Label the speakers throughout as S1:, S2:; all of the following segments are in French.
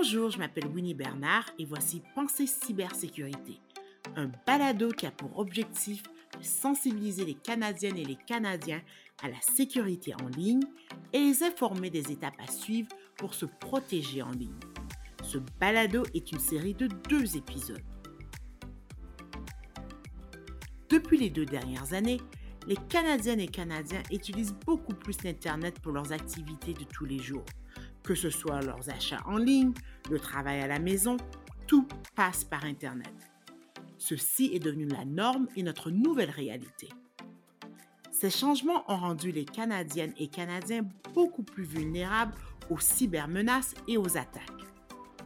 S1: Bonjour, je m'appelle Winnie Bernard et voici Pensée Cybersécurité, un balado qui a pour objectif de sensibiliser les Canadiennes et les Canadiens à la sécurité en ligne et les informer des étapes à suivre pour se protéger en ligne. Ce balado est une série de deux épisodes. Depuis les deux dernières années, les Canadiennes et Canadiens utilisent beaucoup plus l'Internet pour leurs activités de tous les jours. Que ce soit leurs achats en ligne, le travail à la maison, tout passe par Internet. Ceci est devenu la norme et notre nouvelle réalité. Ces changements ont rendu les Canadiennes et Canadiens beaucoup plus vulnérables aux cybermenaces et aux attaques.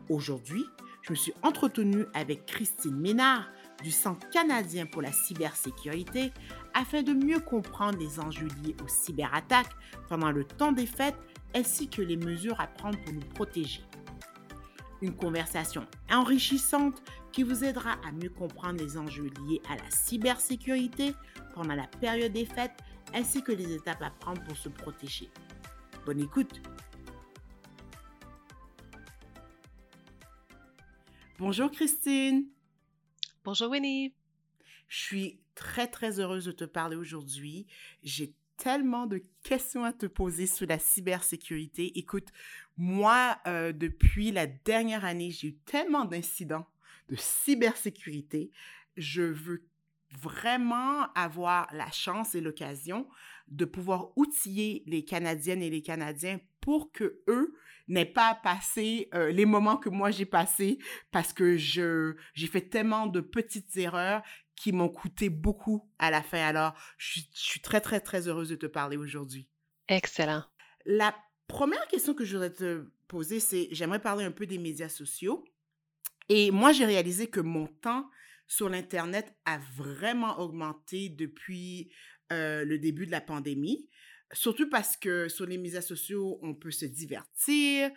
S1: Aujourd'hui, je me suis entretenue avec Christine Ménard du Centre canadien pour la cybersécurité afin de mieux comprendre les enjeux liés aux cyberattaques pendant le temps des fêtes ainsi que les mesures à prendre pour nous protéger. Une conversation enrichissante qui vous aidera à mieux comprendre les enjeux liés à la cybersécurité pendant la période des fêtes ainsi que les étapes à prendre pour se protéger. Bonne écoute! Bonjour Christine.
S2: Bonjour Winnie.
S1: Je suis très très heureuse de te parler aujourd'hui. J'ai tellement de questions à te poser sur la cybersécurité. Écoute, moi, euh, depuis la dernière année, j'ai eu tellement d'incidents de cybersécurité. Je veux vraiment avoir la chance et l'occasion de pouvoir outiller les Canadiennes et les Canadiens pour que eux n'aient pas à passer euh, les moments que moi j'ai passés parce que j'ai fait tellement de petites erreurs qui m'ont coûté beaucoup à la fin. Alors, je, suis très, très, très heureuse de te parler aujourd'hui.
S2: Excellent.
S1: La première question que je voudrais te poser, c'est j'aimerais parler un peu des médias sociaux. Et moi, j'ai réalisé que mon temps sur l'Internet a vraiment augmenté depuis euh, le début de la pandémie. Surtout parce que sur les médias sociaux, on peut se divertir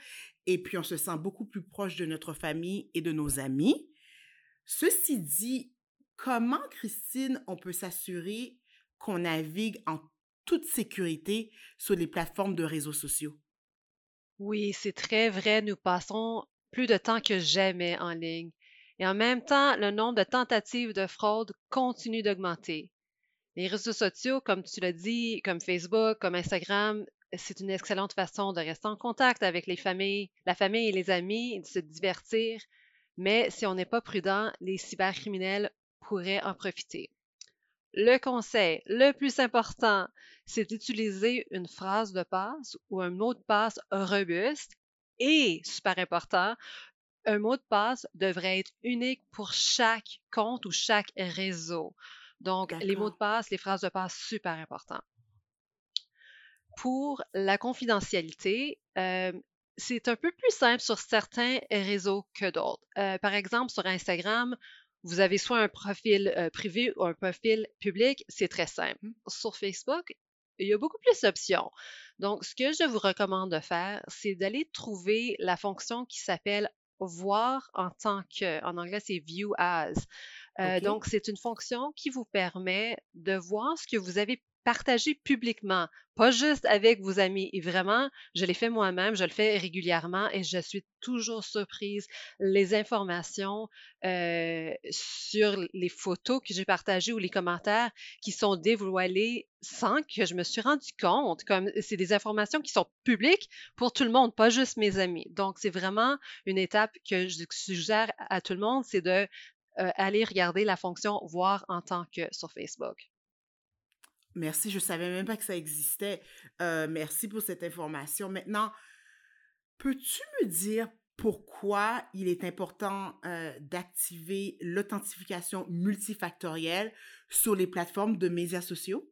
S1: et puis on se sent beaucoup plus proche de notre famille et de nos amis. Ceci dit, comment, Christine, on peut s'assurer qu'on navigue en toute sécurité sur les plateformes de réseaux sociaux?
S2: Oui, c'est très vrai. Nous passons plus de temps que jamais en ligne. Et en même temps, le nombre de tentatives de fraude continue d'augmenter. Les réseaux sociaux, comme tu l'as dit, comme Facebook, comme Instagram, c'est une excellente façon de rester en contact avec les familles, la famille et les amis, de se divertir. Mais si on n'est pas prudent, les cybercriminels pourraient en profiter. Le conseil le plus important, c'est d'utiliser une phrase de passe ou un mot de passe robuste et, super important, un mot de passe devrait être unique pour chaque compte ou chaque réseau. Donc, les mots de passe, les phrases de passe, super important. Pour la confidentialité, euh, c'est un peu plus simple sur certains réseaux que d'autres. Euh, par exemple, sur Instagram, vous avez soit un profil euh, privé ou un profil public, c'est très simple. Sur Facebook, il y a beaucoup plus d'options. Donc, ce que je vous recommande de faire, c'est d'aller trouver la fonction qui s'appelle voir en tant que. En anglais, c'est view as. Euh, donc, c'est une fonction qui vous permet de voir ce que vous avez partagé publiquement, pas juste avec vos amis. Et vraiment, je l'ai fait moi-même, je le fais régulièrement et je suis toujours surprise. Les informations euh, sur les photos que j'ai partagées ou les commentaires qui sont dévoilés sans que je me suis rendu compte. Comme c'est des informations qui sont publiques pour tout le monde, pas juste mes amis. Donc, c'est vraiment une étape que je suggère à tout le monde, c'est de euh, aller regarder la fonction voir en tant que sur Facebook.
S1: Merci, je ne savais même pas que ça existait. Euh, merci pour cette information. Maintenant, peux-tu me dire pourquoi il est important euh, d'activer l'authentification multifactorielle sur les plateformes de médias sociaux?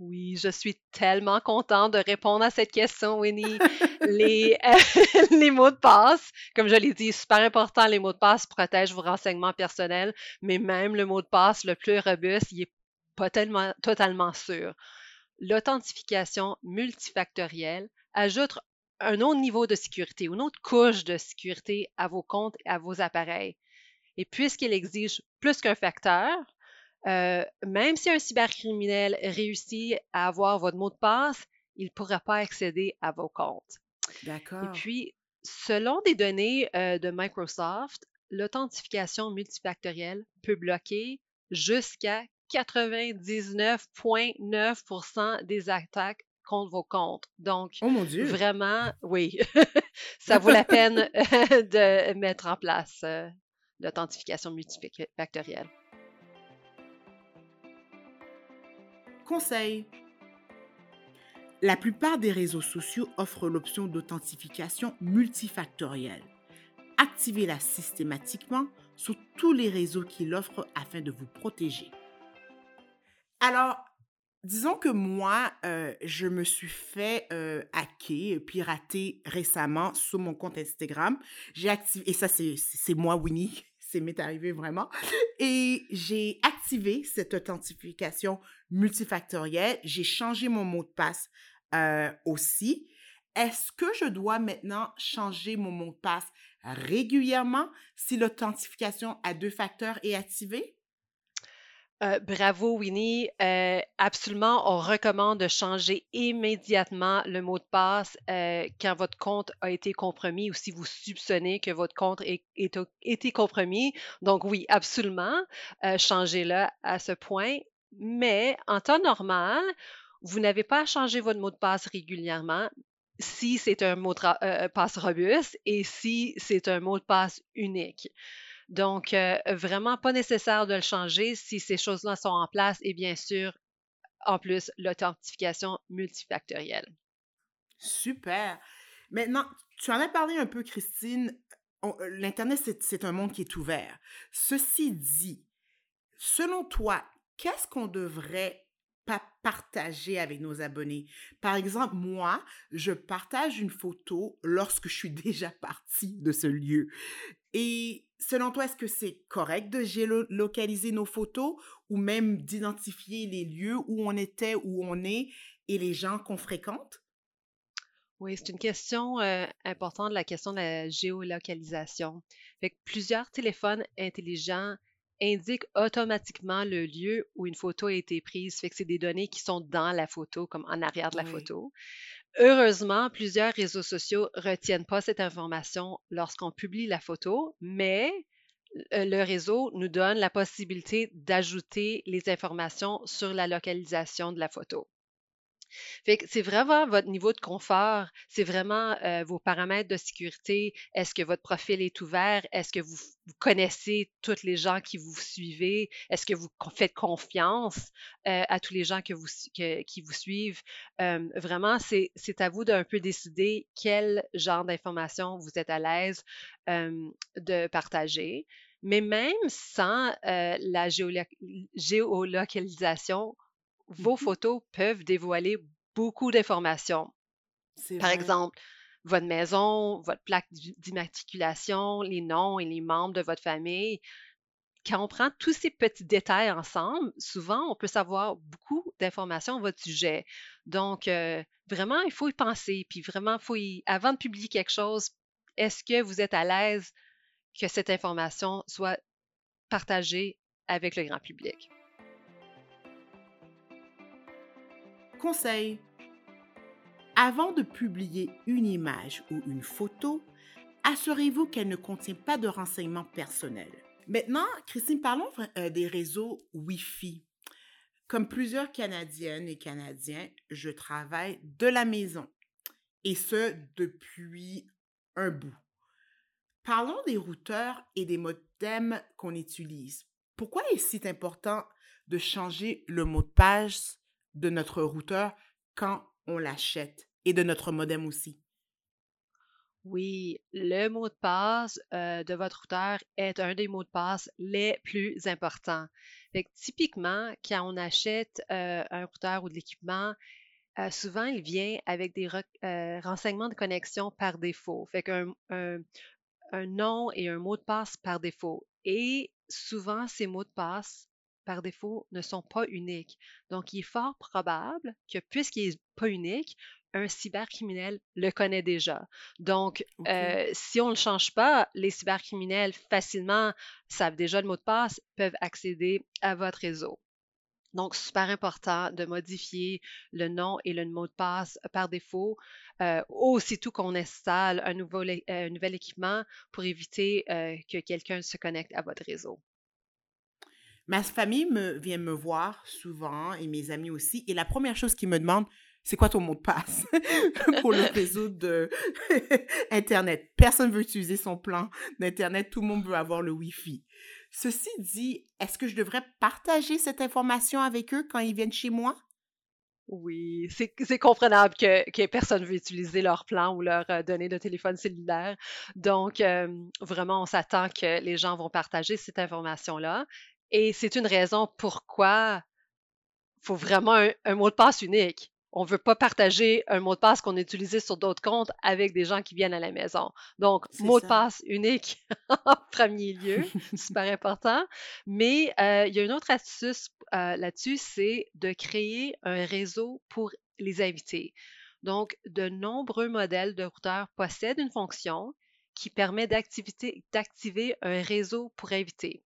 S2: Oui, je suis tellement contente de répondre à cette question, Winnie. les, les mots de passe, comme je l'ai dit, super important, les mots de passe protègent vos renseignements personnels, mais même le mot de passe le plus robuste, il est pas tellement, totalement sûr. L'authentification multifactorielle ajoute un autre niveau de sécurité, une autre couche de sécurité à vos comptes et à vos appareils. Et puisqu'il exige plus qu'un facteur, euh, même si un cybercriminel réussit à avoir votre mot de passe, il ne pourra pas accéder à vos comptes.
S1: D'accord.
S2: Et puis, selon des données euh, de Microsoft, l'authentification multifactorielle peut bloquer jusqu'à 99,9% des attaques contre vos comptes. Donc,
S1: Oh mon Dieu!
S2: vraiment, oui, ça vaut la peine de mettre en place euh, l'authentification multifactorielle.
S1: Conseil. La plupart des réseaux sociaux offrent l'option d'authentification multifactorielle. Activez-la systématiquement sur tous les réseaux qui l'offrent afin de vous protéger. Alors, disons que moi, je me suis fait hacker, pirater récemment sur mon compte Instagram. J'ai activé, et ça c'est moi, Winnie, c'est m'est arrivé vraiment. Et j'ai activé cette authentification multifactorielle. J'ai changé mon mot de passe aussi. Est-ce que je dois maintenant changer mon mot de passe régulièrement si l'authentification à deux facteurs est activée?
S2: Euh, bravo, Winnie. Euh, absolument, on recommande de changer immédiatement le mot de passe euh, quand votre compte a été compromis ou si vous soupçonnez que votre compte a été compromis. Donc oui, absolument, changez-le à ce point. Mais en temps normal, vous n'avez pas à changer votre mot de passe régulièrement si c'est un mot de passe robuste et si c'est un mot de passe unique. Donc, euh, vraiment pas nécessaire de le changer si ces choses-là sont en place et bien sûr, en plus, l'authentification multifactorielle.
S1: Super. Maintenant, tu en as parlé un peu, Christine. Euh, L'Internet, c'est un monde qui est ouvert. Ceci dit, selon toi, qu'est-ce qu'on devrait pas partager avec nos abonnés. Par exemple, moi, je partage une photo lorsque je suis déjà partie de ce lieu. Et selon toi, est-ce que c'est correct de géolocaliser nos photos ou même d'identifier les lieux où on était, où on est et les gens qu'on fréquente?
S2: Oui, c'est une question euh, importante, la question de la géolocalisation. Fait plusieurs téléphones intelligents indiquent automatiquement le lieu où une photo a été prise. Fait que c'est des données qui sont dans la photo, comme en arrière de la photo. Heureusement, plusieurs réseaux sociaux retiennent pas cette information lorsqu'on publie la photo, mais le réseau nous donne la possibilité d'ajouter les informations sur la localisation de la photo. C'est vraiment votre niveau de confort, c'est vraiment euh, vos paramètres de sécurité. Est-ce que votre profil est ouvert? Est-ce que vous, connaissez tous les gens qui vous suivez? Est-ce que vous faites confiance euh, à tous les gens qui vous suivent? Euh, vraiment, c'est à vous d'un peu décider quel genre d'informations vous êtes à l'aise de partager. Mais même sans la géolocalisation, vos
S1: Mmh
S2: photos peuvent dévoiler beaucoup d'informations. Par exemple, votre maison, votre plaque d'immatriculation, les noms et les membres de votre famille. Quand on prend tous ces petits détails ensemble, souvent, on peut savoir beaucoup d'informations à votre sujet. Donc, euh, vraiment, il faut y penser. Puis vraiment, faut y, avant de publier quelque chose, est-ce que vous êtes à l'aise que cette information soit partagée avec le grand public?
S1: Conseil. Avant de publier une image ou une photo, assurez-vous qu'elle ne contient pas de renseignements personnels. Maintenant, Christine, parlons euh, des réseaux Wi-Fi. Comme plusieurs Canadiennes et Canadiens, je travaille de la maison, et ce depuis un bout. Parlons des routeurs et des modems qu'on utilise. Pourquoi est-il important de changer le mot de passe de notre routeur quand on l'achète et de notre modem aussi.
S2: Oui, le mot de passe euh, de votre routeur est un des mots de passe les plus importants. typiquement, quand on achète euh, un routeur ou de l'équipement, euh, souvent il vient avec des renseignements de connexion par défaut. Fait qu'un un nom et un mot de passe par défaut. Et souvent, ces mots de passe par défaut, ne sont pas uniques. Donc, il est fort probable que puisqu'il n'est pas unique, un cybercriminel le connaît déjà. Donc, euh, si on ne le change pas, les cybercriminels facilement savent déjà le mot de passe, peuvent accéder à votre réseau. Donc, super important de modifier le nom et le mot de passe par défaut euh, aussitôt qu'on installe un, nouveau, un nouvel équipement pour éviter euh, que quelqu'un se connecte à votre réseau.
S1: Ma famille me, vient me voir souvent et mes amis aussi. Et la première chose qu'ils me demandent, c'est quoi ton mot de passe pour le réseau de Internet? Personne ne veut utiliser son plan d'Internet. Tout le monde veut avoir le Wi-Fi. Ceci dit, est-ce que je devrais partager cette information avec eux quand ils viennent chez moi?
S2: Oui, c'est comprenable que, que, personne ne veut utiliser leur plan ou leur euh, données de téléphone cellulaire. Donc, euh, vraiment, on s'attend que les gens vont partager cette information-là. Et c'est une raison pourquoi il faut vraiment un, mot de passe unique. On ne veut pas partager un mot de passe qu'on a utilisé sur d'autres comptes avec des gens qui viennent à la maison. Donc, mot de passe unique en premier lieu, super important. Mais euh, il y a une autre astuce euh, là-dessus, c'est de créer un réseau pour les invités. Donc, de nombreux modèles de routeurs possèdent une fonction qui permet d'activer un réseau pour invités.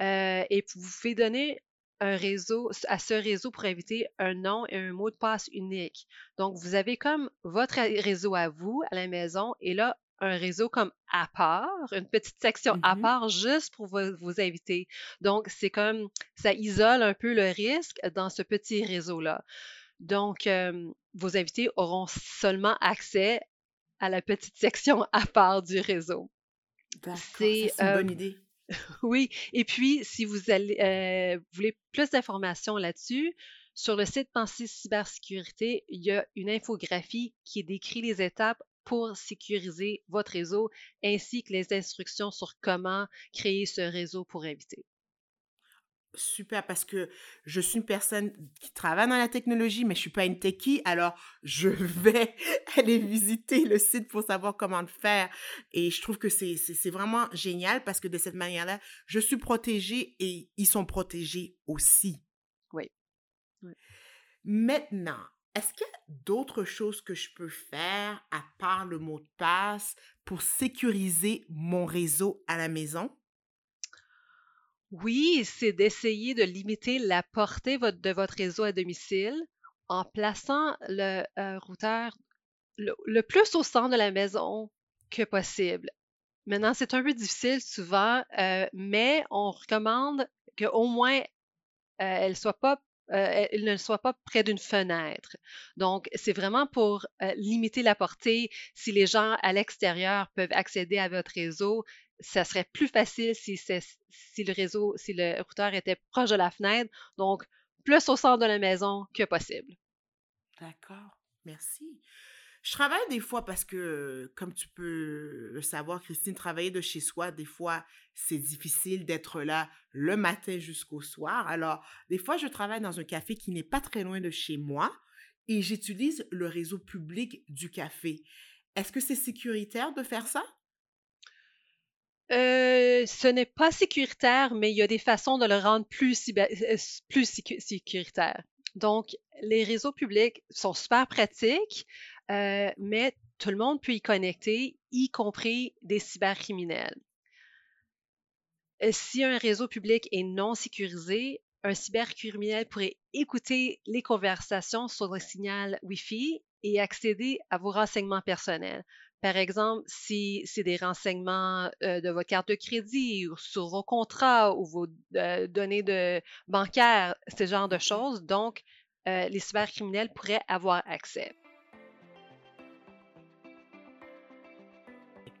S2: Euh, et vous pouvez donner un réseau, à ce réseau pour inviter un nom et un mot de passe unique. Donc, vous avez comme votre réseau à vous, à la maison, et là, un réseau comme à part, une petite section à mm-hmm. part juste pour vous, inviter. Donc, c'est comme, ça isole un peu le risque dans ce petit réseau-là. Donc, euh, vos invités auront seulement accès à la petite section à part du réseau.
S1: C'est une bonne euh, idée.
S2: Oui, et puis si vous euh, voulez plus d'informations là-dessus, sur le site Pensée Cybersécurité, il y a une infographie qui décrit les étapes pour sécuriser votre réseau ainsi que les instructions sur comment créer ce réseau pour inviter
S1: super parce que je suis une personne qui travaille dans la technologie, mais je suis pas une techie. Alors, je vais aller visiter le site pour savoir comment le faire. Et je trouve que c'est, c'est, vraiment génial parce que de cette manière-là, je suis protégée et ils sont protégés aussi.
S2: Oui.
S1: Maintenant, est-ce qu'il y a d'autres choses que je peux faire à part le mot de passe pour sécuriser mon réseau à la maison?
S2: Oui, c'est d'essayer de limiter la portée de votre réseau à domicile en plaçant le euh, routeur le, plus au centre de la maison que possible. Maintenant, c'est un peu difficile souvent, euh, mais on recommande qu'au moins euh, elle elle ne soit pas près d'une fenêtre. Donc, c'est vraiment pour limiter la portée. Si les gens à l'extérieur peuvent accéder à votre réseau, ça serait plus facile si, le réseau, si le routeur était proche de la fenêtre, donc plus au centre de la maison que possible.
S1: D'accord, merci. Je travaille des fois parce que, comme tu peux le savoir, Christine, travailler de chez soi, des fois, c'est difficile d'être là le matin jusqu'au soir. Alors, des fois, je travaille dans un café qui n'est pas très loin de chez moi et j'utilise le réseau public du café. Est-ce que c'est sécuritaire de faire ça?
S2: Euh, ce n'est pas sécuritaire, mais il y a des façons de le rendre plus, euh, sécuritaire. Donc, les réseaux publics sont super pratiques, euh, mais tout le monde peut y connecter, y compris des cybercriminels. Si un réseau public est non sécurisé, un cybercriminel pourrait écouter les conversations sur le signal Wi-Fi et accéder à vos renseignements personnels. Par exemple, si c'est des renseignements euh, de votre carte de crédit ou sur vos contrats ou vos euh, données de bancaires, ce genre de choses. Donc, euh, les cybercriminels pourraient avoir accès.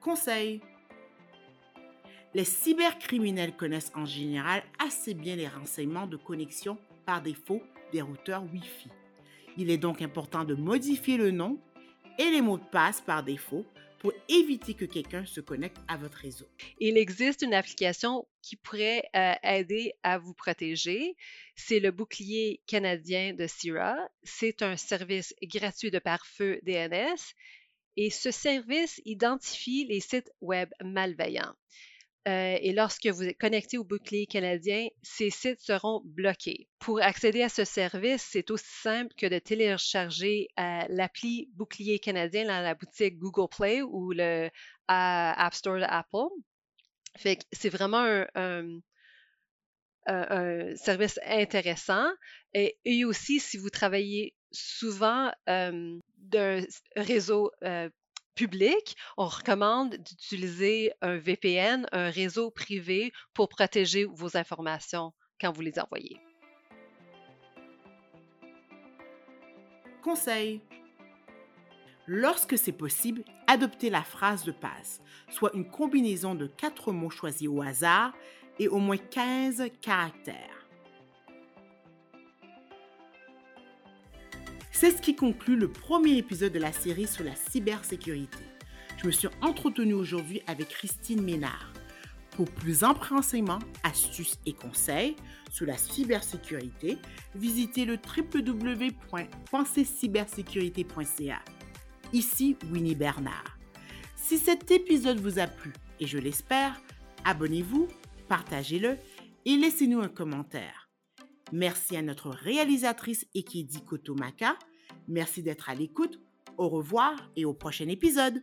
S1: Conseil. Les cybercriminels connaissent en général assez bien les renseignements de connexion par défaut des routeurs Wi-Fi. Il est donc important de modifier le nom et les mots de passe par défaut pour éviter que quelqu'un se connecte à votre réseau.
S2: Il existe une application qui pourrait euh, aider à vous protéger. C'est le bouclier canadien de Sierra. C'est un service gratuit de pare-feu DNS et ce service identifie les sites web malveillants. Euh, et lorsque vous êtes connecté au bouclier canadien, ces sites seront bloqués. Pour accéder à ce service, c'est aussi simple que de télécharger euh, l'appli bouclier canadien dans la boutique Google Play ou le euh, App Store d'Apple. C'est vraiment un, service intéressant. Et, aussi, si vous travaillez souvent d'un réseau on recommande d'utiliser un VPN, un réseau privé, pour protéger vos informations quand vous les envoyez.
S1: Conseil. Lorsque c'est possible, adoptez la phrase de passe, soit une combinaison de quatre mots choisis au hasard et au moins 15 caractères. C'est ce qui conclut le premier épisode de la série sur la cybersécurité. Je me suis entretenue aujourd'hui avec Christine Ménard. Pour plus d'enseignements, astuces et conseils sur la cybersécurité, visitez le www.pensercybersécurité.ca. Ici Winnie Bernard. Si cet épisode vous a plu, et je l'espère, abonnez-vous, partagez-le et laissez-nous un commentaire. Merci à notre réalisatrice Ekedi Kotomaka Merci d'être à l'écoute. Au revoir et au prochain épisode.